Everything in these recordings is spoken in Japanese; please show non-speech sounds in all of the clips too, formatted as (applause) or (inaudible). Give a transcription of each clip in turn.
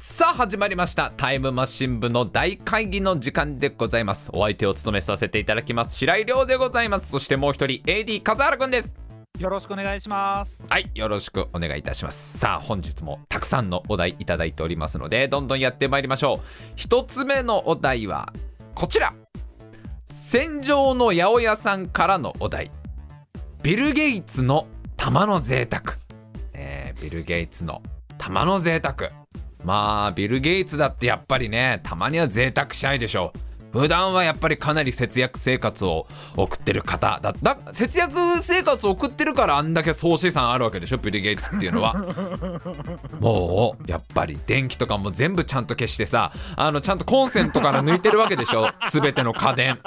さあ始まりました。タイムマシン部の大会議の時間でございます。お相手を務めさせていただきます。白井亮でございます。そしてもう一人 AD 風原くんです。よろしくお願いします。はいよろしくお願いいたします。さあ本日もたくさんのお題いただいておりますのでどんどんやってまいりましょう。一つ目のお題はこちら。戦場の八百屋さんからのお題。ビル・ゲイツの玉の贅沢、えービル・ゲイツの玉の贅沢まあビル・ゲイツだってやっぱりねたまには贅沢したいでしょう。普段はやっぱりかなり節約生活を送ってる方だだ節約生活を送ってるからあんだけ総資産あるわけでしょ？ビル・ゲイツっていうのは。(laughs) もうやっぱり電気とかも全部ちゃんと消してさあのちゃんとコンセントから抜いてるわけでしょ？全ての家電。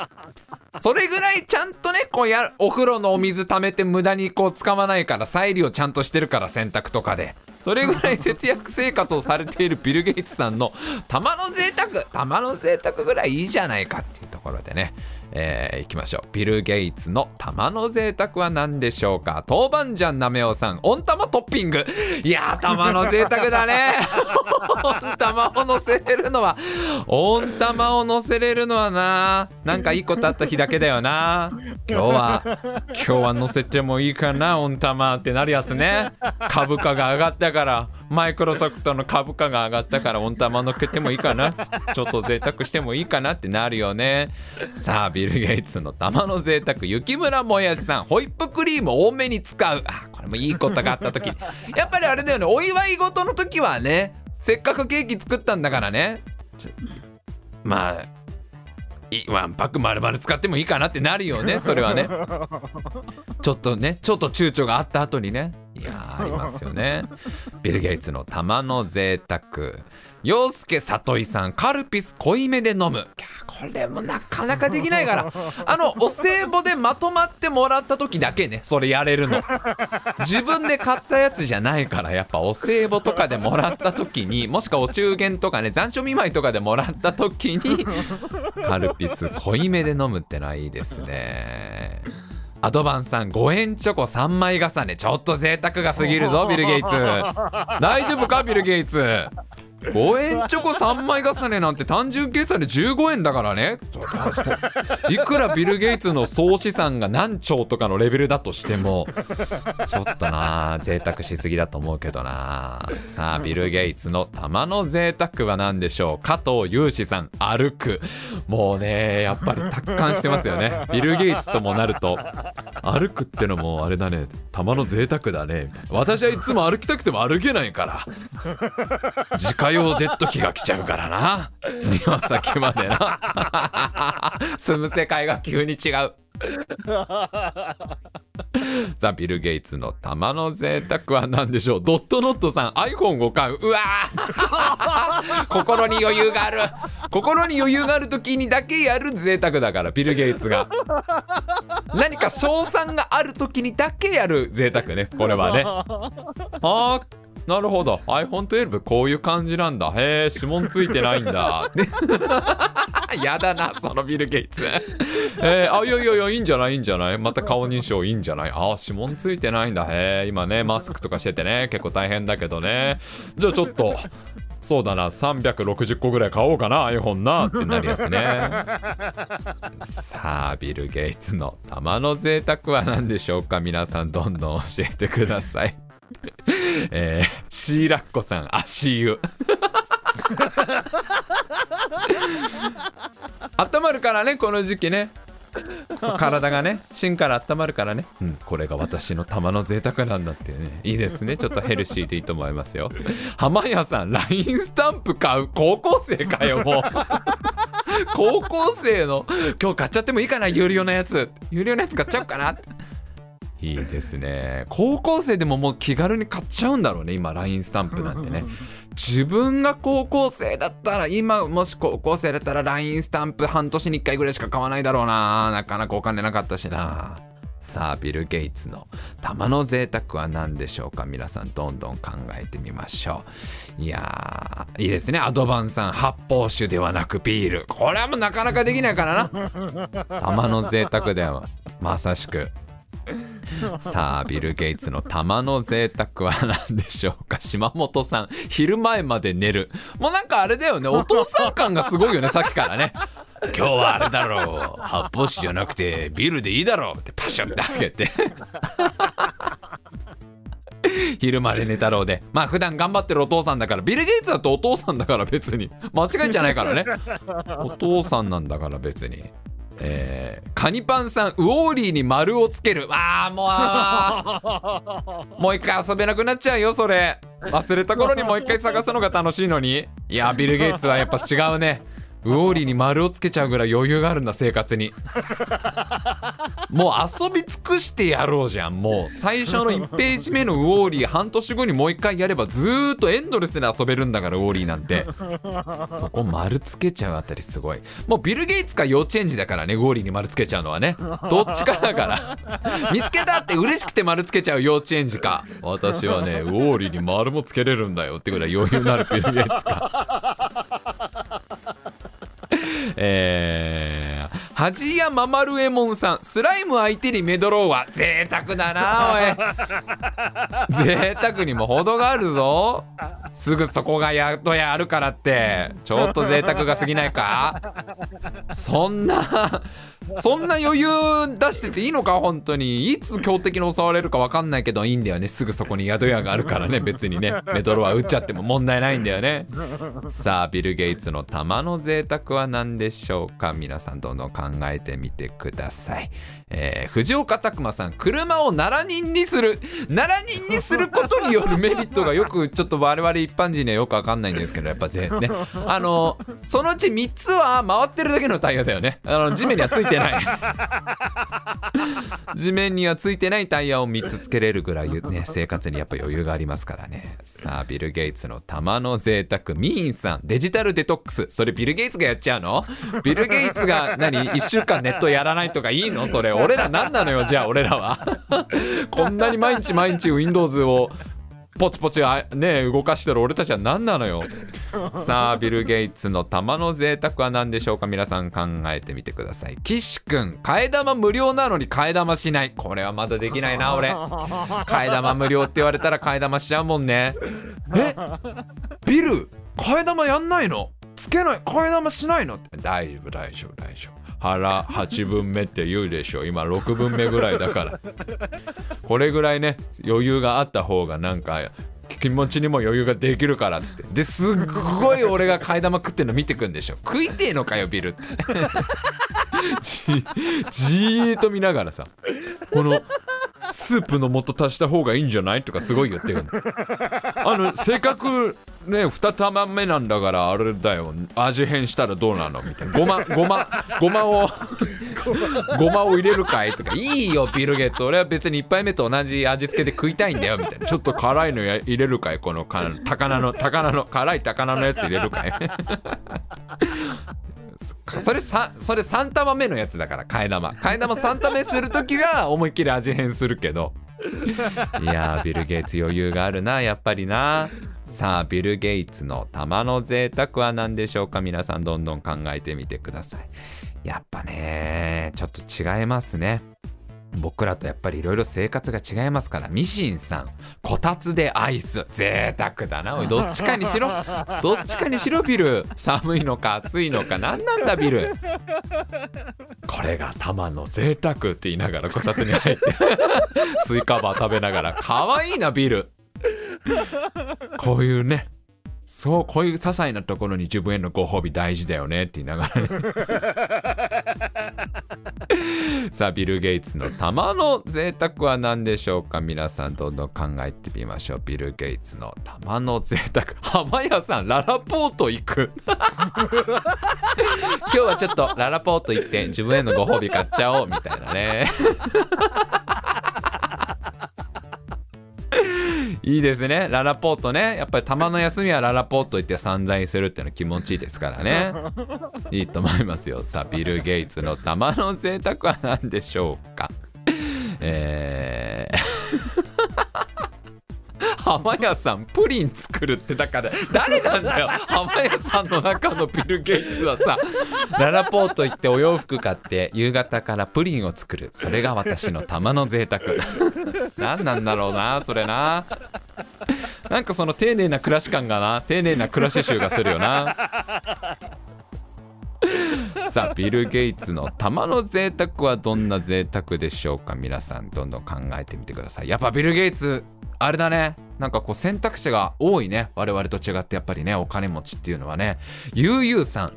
それぐらいちゃんとねこうやお風呂のお水溜めて無駄にこう使わないから再利用ちゃんとしてるから洗濯とかでそれぐらい節約生活をされているビル・ゲイツさんの玉の贅沢玉の贅沢ぐらいいいじゃないかっていうところでね。えー、いきましょう。ビル・ゲイツの玉の贅沢は何でしょうか？豆板醤なめおさん。温玉トッピング。いやー玉の贅沢だね。(laughs) 温玉を乗せれるのは温玉を乗せれるのはな。なんかいいことあった日だけだよな。今日は今日は乗せてもいいかな温玉ってなるやつね。株価が上がったからマイクロソフトの株価が上がったから温玉乗っけてもいいかな。ちょっと贅沢してもいいかなってなるよね。さあビル・ゲイツの玉の贅沢雪村もやしさんホイップクリーム多めに使う。あこれもいいことがあった時 (laughs) やっぱりあれだよねお祝い事の時はねせっかくケーキ作ったんだからね。まあいワンパック丸々使ってもいいかなってなるよねそれはね。(laughs) ちょっとねちょっと躊躇があった後にねありますよね。(laughs) ビル・ゲイツの玉の贅沢。洋介里井さんカルピス濃いめで飲む。これもなかなかできないから。(laughs) あのお歳暮でまとまってもらった時だけねそれやれるの。自分で買ったやつじゃないからやっぱお歳暮とかでもらった時にもしくはお中元とかね残暑見舞いとかでもらった時に (laughs) カルピス濃いめで飲むってのはいいですねアドバンさん5円チョコ3枚重ね。ちょっと贅沢が過ぎるぞビル・ゲイツ。大丈夫かビル・ゲイツ？5円チョコ3枚重ねなんて単純計算で15円だからね。いくらビル・ゲイツの総資産が何兆とかのレベルだとしてもちょっとな贅沢しすぎだと思うけどな。さあビル・ゲイツの玉の贅沢は何でしょう？加藤雄志さん歩く。もうねやっぱり達観してますよね。ビル・ゲイツともなると歩くってのもあれだね。玉の贅沢だね。私はいつも歩きたくても歩けないから。家用ジェット機が来ちゃうからな。庭先までな。(laughs) 住む世界が急に違う。ザ・ビル・ゲイツの玉の贅沢は何でしょう？ドットノットさん iPhone を買う。うわー。(laughs) 心に余裕がある。心に余裕がある時にだけやる贅沢だからビル・ゲイツが。何か賞賛がある時にだけやる贅沢ねこれはね。あ (laughs) ーなるほど。iPhone12 こういう感じなんだ。へえ指紋ついてないんだ。ね (laughs) やだなそのビル・ゲイツ。(laughs) えー、あいやいやいやいいんじゃないいいんじゃない？また顔認証いいんじゃない？あ指紋ついてないんだ。へえ今ねマスクとかしててね結構大変だけどね。じゃあちょっとそうだな360個ぐらい買おうかな iPhone なってなりますね。(laughs) さあビル・ゲイツの玉の贅沢は何でしょうか？皆さんどんどん教えてください (laughs) えー、シーラッコさん足湯 (laughs) 温まるからねこの時期ね。体がね芯から温まるからね、うん、これが私の玉の贅沢なんだっていうね。いいですね。ちょっとヘルシーでいいと思いますよ。浜谷さん LINE スタンプ買う。高校生かよもう。高校生の。今日買っちゃってもいいかな有料のやつ。有料のやつ買っちゃおうかないいですね。高校生でももう気軽に買っちゃうんだろうね今 LINE スタンプなんてね。自分が高校生だったら今もし高校生だったら LINE スタンプ半年に1回ぐらいしか買わないだろうな。なかなかお金なかったしな。さあビル・ゲイツの玉の贅沢は何でしょうか？皆さんどんどん考えてみましょう。いやーいいですね。アドバンさん発泡酒ではなくビール。これはもうなかなかできないからな。(laughs) 玉の贅沢ではまさしくさあビル・ゲイツの玉の贅沢は何でしょうか？(laughs) 島本さん昼前まで寝る。もうなんかあれだよね。(laughs) お父さん感がすごいよねさっきからね。今日はあれだろう。発泡酒じゃなくてビールでいいだろう。ってパシャって開けて。(laughs) 昼まで寝太郎で。まあ普段頑張ってるお父さんだからビル・ゲイツだとお父さんだから別に。間違いじゃないからね。お父さんなんだから別にえー、カニパンさんウォーリーに丸をつける。あーもう。(laughs) もう一回遊べなくなっちゃうよそれ。忘れた頃にもう一回探すのが楽しいのに。いやビル・ゲイツはやっぱ違うねウォーリーに丸をつけちゃうぐらい余裕があるんだ生活に。(laughs) もう遊び尽くしてやろうじゃん。もう最初の1ページ目のウォーリー半年後にもう一回やればずーっとエンドレスで遊べるんだからウォーリーなんて。(laughs) そこ丸つけちゃうあたりすごい。もうビル・ゲイツか幼稚園児だからねウォーリーに丸つけちゃうのはね。(laughs) どっちかだから。見つけたって嬉しくて丸つけちゃう幼稚園児か。私はねウォーリーに丸もつけれるんだよってぐらい余裕のあるビル・ゲイツかえー、恥やママルエモンさんスライム相手にメドローは贅沢だなおい。(laughs) 贅沢にも程があるぞすぐそこが宿屋あるからってちょっと贅沢が過ぎないか？そんなそんな余裕出してていいのか？本当に。いつ強敵に襲われるか分かんないけどいいんだよね。すぐそこに宿屋があるからね。別にね。メドロは撃っちゃっても問題ないんだよね。さあビル・ゲイツの玉の贅沢は何でしょうか？皆さんどんどん考えてみてください、えー、藤岡拓馬さん車を奈良人にする。奈良人にすることによるメリットがよくちょっと我々一般人にはよく分かんないんですけどやっぱぜね。(laughs) あのそのうち3つは回ってるだけのタイヤだよね。あの地面にはついてない。(laughs) 地面にはついてないタイヤを3つつけれるぐらいね生活にやっぱ余裕がありますからね。さあビル・ゲイツの玉の贅沢ミーンさん。デジタルデトックス。それビル・ゲイツがやっちゃうの？ビル・ゲイツが何？1週間ネットやらないとかいいの？それ俺ら何なのよじゃあ俺らは。(laughs) こんなに毎日毎日 Windows をポチポチね動かしてる俺たちは何なのよ。(laughs) さあビル・ゲイツの玉の贅沢は何でしょうか？皆さん考えてみてください。岸くん替え玉無料なのに替え玉しない。これはまだできないな俺。替え玉無料って言われたら替え玉しちゃうもんね。え？ビル替え玉やんないの？つけない？替え玉しないの？大丈夫大丈夫大丈夫腹8分目って言うでしょ。今6分目ぐらいだから。これぐらいね余裕があった方がなんか気持ちにも余裕ができるからっつって。ですっごい俺が替え玉食ってんの見てくんでしょ。食いてえのかよビルって。(laughs) じーっと見ながらさこのスープの素足した方がいいんじゃない？とかすごい言ってるの。あのせっかくね2玉目なんだからあれだよ。味変したらどうなのみたいな。ごまごまごまを (laughs) ごまを入れるかいとか。いいよビル・ゲッツ。俺は別に1杯目と同じ味付けで食いたいんだよみたいな。ちょっと辛いのや入れるかい？このか高菜の高菜の辛い高菜のやつ入れるかい？(laughs) それさそれ3玉目のやつだから替え玉。替え玉3玉目する時は思いっきり味変するけど。いやービル・ゲイツ余裕があるなやっぱりなさあビル・ゲイツの玉の贅沢は何でしょうか？皆さんどんどん考えてみてください。やっぱねちょっと違いますね。僕らとやっぱりいろいろ生活が違いますから。ミシンさんこたつでアイス。贅沢だな。おいどっちかにしろ。(laughs) どっちかにしろビル。寒いのか暑いのか。何なんだビル。これが玉の贅沢って言いながらこたつに入って。(laughs) スイカバー食べながら。可愛いなビルこういうねそうこういう些細なところに自分へのご褒美大事だよねって言いながらね。(laughs) さあビル・ゲイツの玉の贅沢は何でしょうか？皆さんどんどん考えてみましょう。ビル・ゲイツの玉の贅沢。浜屋さんララポート行く。(laughs) 今日はちょっとララポート行って自分へのご褒美買っちゃおうみたいなね。いいですね。ララポートね。やっぱりたまの休みはララポート行って散財するっていうの気持ちいいですからね。(laughs) いいと思いますよ。さあビル・ゲイツの玉の贅沢は何でしょうか？えー浜屋さんプリン作るってだから誰なんだよ。浜屋さんの中のビル・ゲイツはさララポート行ってお洋服買って夕方からプリンを作る。それが私の玉の贅沢。何なんだろうなそれな。なんかその丁寧な暮らし感がな。丁寧な暮らし集がするよな。さあビル・ゲイツの玉の贅沢はどんな贅沢でしょうか？皆さんどんどん考えてみてください。やっぱビル・ゲイツあれだね。なんかこう選択肢が多いね。我々と違ってやっぱりねお金持ちっていうのはね。ゆうゆうさん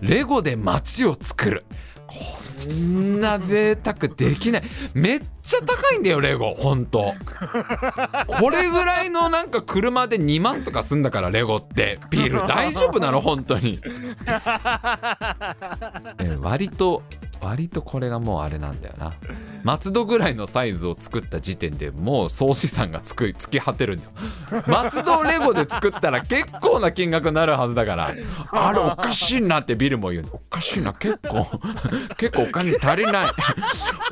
レゴで街を作る。こんな贅沢できない。めっちゃ高いんだよレゴ。ほんと。これぐらいのなんか車 de 2万とかすんだからレゴって。ビール。大丈夫なの？本当に。(laughs) え割と割とこれがもうあれなんだよな。松戸ぐらいのサイズを作った時点でもう総資産がつく突き果てるんだよ。松戸レゴで作ったら結構な金額になるはずだから。あれおかしいなってビルも言う。おかしいな結構。(laughs) 結構お金足りない。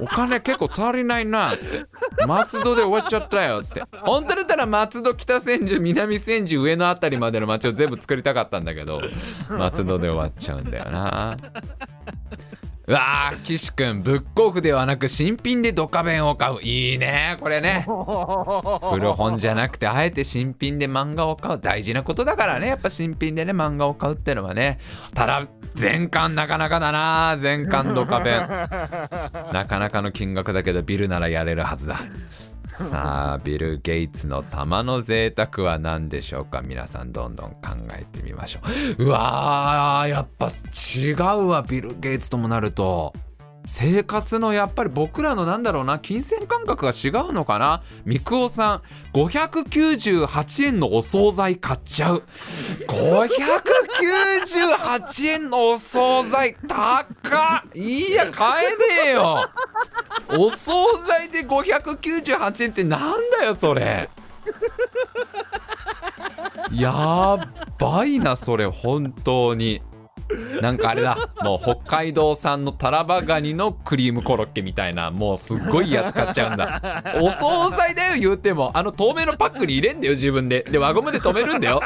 お金結構足りないな。っつって。松戸で終わっちゃったよ。っつって。本当だったら松戸北千住南千住上の辺りまでの街を全部作りたかったんだけど松戸で終わっちゃうんだよな。うわー岸くんブックオフではなく新品でドカベンを買う。いいねこれね。(laughs) 古本じゃなくてあえて新品で漫画を買う。大事なことだからね。やっぱ新品でね漫画を買うってのはね。ただ全巻なかなかだな。全巻ドカベン。(laughs) なかなかの金額だけどビルならやれるはずだ (laughs) さあビル・ゲイツの玉の贅沢は何でしょうか？皆さんどんどん考えてみましょう。うわーやっぱ違うわビル・ゲイツともなると。生活のやっぱり僕らのなんだろうな金銭感覚が違うのかな？みくおさん598円のお惣菜買っちゃう。598円のお惣菜高っ！いや買えねえよ。お惣菜で598円ってなんだよそれ。やばいなそれ本当に。(laughs) なんかあれだもう北海道産のタラバガニのクリームコロッケみたいなもうすっごいやつ買っちゃうんだ。(laughs) お惣菜だよ言うても。あの透明のパックに入れんだよ自分で。で輪ゴムで止めるんだよ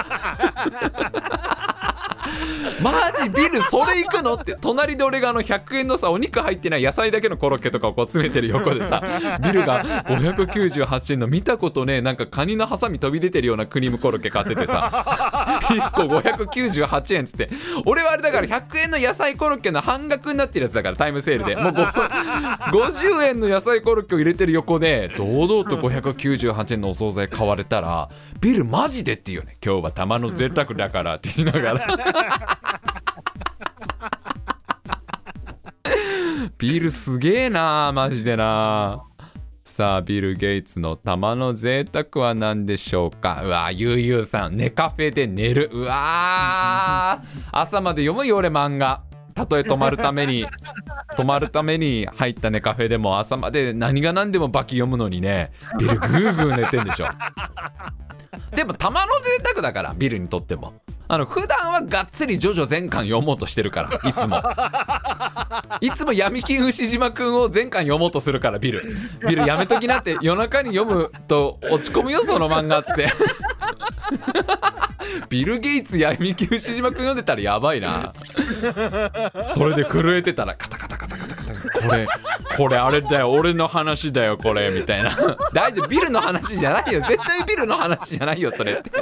マジビルそれ行くのって。隣で俺があの100円のさお肉入ってない野菜だけのコロッケとかをこう詰めてる横でさビルが598円の見たことねなんかカニのハサミ飛び出てるようなクリームコロッケ買っててさ1個598円っつって。俺はあれだから100円の野菜コロッケの半額になってるやつだからタイムセールで。もう50円の野菜コロッケを入れてる横で堂々と598円のお惣菜買われたらビルマジでっていうね。今日は玉の贅沢だからって言いながら。(laughs) ビールすげえなマジでな。さあビル・ゲイツの玉の贅沢は何でしょうか？うわゆうゆうさん寝カフェで寝る。うわ朝まで読むよ俺漫画。たとえ泊まるために。泊まるために入ったねカフェでも朝まで何が何でもバキ読むのにね。ビルグーグー寝てんでしょ。でも玉の贅沢だからビルにとっても。あの普段はがっつりジョジョ全巻読もうとしてるからいつも。(laughs) いつも闇金牛島くんを全巻読もうとするからビル。ビルやめときなって夜中に読むと落ち込むよその漫画っつって。(laughs) ビル・ゲイツ闇金牛島くん読んでたらやばいな。それで震えてたらカタカタカタカタカタ。これこれあれだよ。俺の話だよこれみたいな。大丈夫。ビルの話じゃないよ。絶対ビルの話じゃないよそれって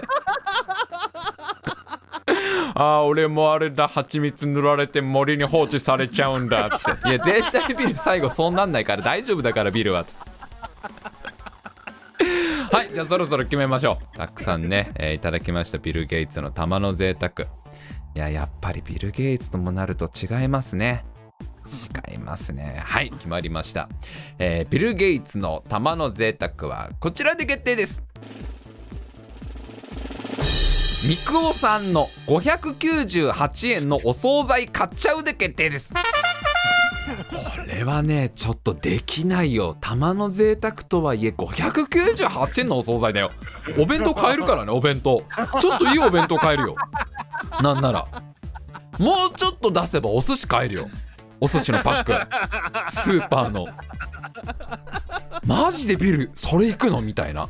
ああ俺もあれだ蜂蜜塗られて森に放置されちゃうんだっつって。いや絶対ビル最後そうなんないから大丈夫だからビルはつって。はいじゃあそろそろ決めましょう。たくさんね、えーいただきましたビル・ゲイツの玉の贅沢。いややっぱりビル・ゲイツともなると違いますね。違いますね。はい決まりました、えービル・ゲイツの玉の贅沢はこちらで決定です。みくおさんの598円のお惣菜買っちゃうで決定です。これはねちょっとできないよ。玉の贅沢とはいえ598円のお惣菜だよ。お弁当買えるからねお弁当。ちょっといいお弁当買えるよ。なんなら。もうちょっと出せばお寿司買えるよ。お寿司のパック。スーパーの。マジでビルそれ行くの？みたいな。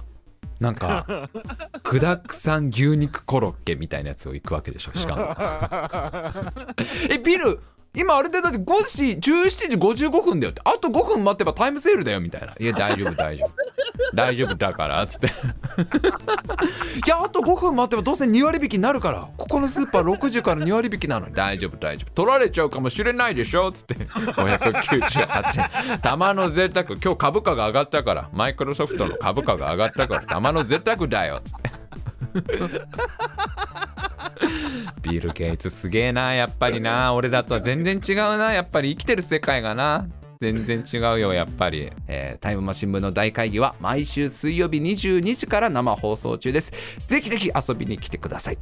なんか具だくさん牛肉コロッケみたいなやつを行くわけでしょしかも。(laughs) えビル今あれでだって5時17時55分だよって。あと5分待てばタイムセールだよみたいな。いや大丈夫大丈夫大丈夫だからつって。(laughs) いやあと5分待てばどうせ2割引きになるから。ここのスーパー6時から2割引きなのに。大丈夫大丈夫。取られちゃうかもしれないでしょつって。598円。玉の贅沢。今日株価が上がったから。マイクロソフトの株価が上がったから。玉の贅沢だよつって。(laughs) ビル・ゲイツすげえなやっぱりな。俺らとは全然違うな。やっぱり生きてる世界がな全然違うよやっぱり、えータイムマシン部の大会議は毎週水曜日22時から生放送中です。ぜひぜひ遊びに来てください。